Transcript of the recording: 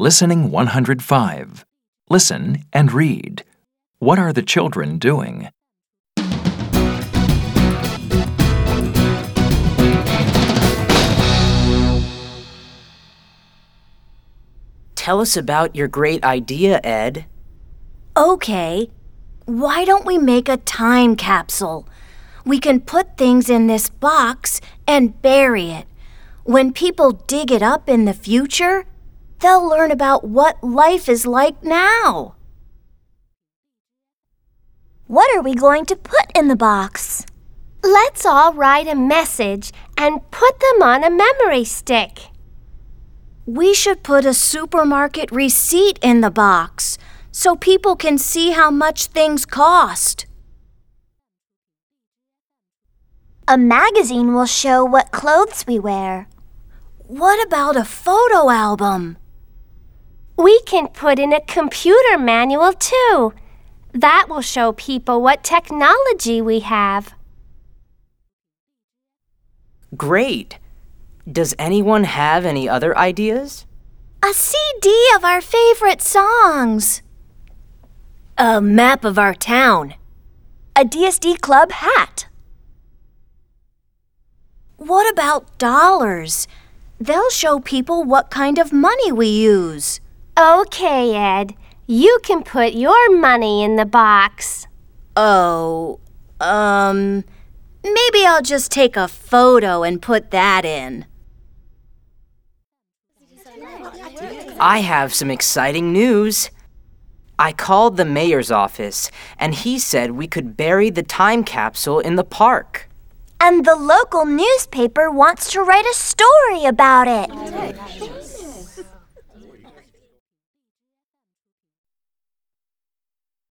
Listening 105. Listen and read. What are the children doing? Tell us about your great idea, Ed. Okay, why don't we make a time capsule? We can put things in this box and bury it. When people dig it up in the future, they'll learn about what life is like now. What are we going to put in the box? Let's all write a message and put them on a memory stick. We should put a supermarket receipt in the box so people can see how much things cost. A magazine will show what clothes we wear. What about a photo album? We can put in a computer manual too. That will show people what technology we have. Great! Does anyone have any other ideas? A CD of our favorite songs. A map of our town. A DSD Club hat. What about dollars? They'll show people what kind of money we use. Okay, Ed. You can put your money in the box. Oh, um, maybe I'll just take a photo and put that in. I have some exciting news. I called the mayor's office, and he said we could bury the time capsule in the park. And the local newspaper wants to write a story about it.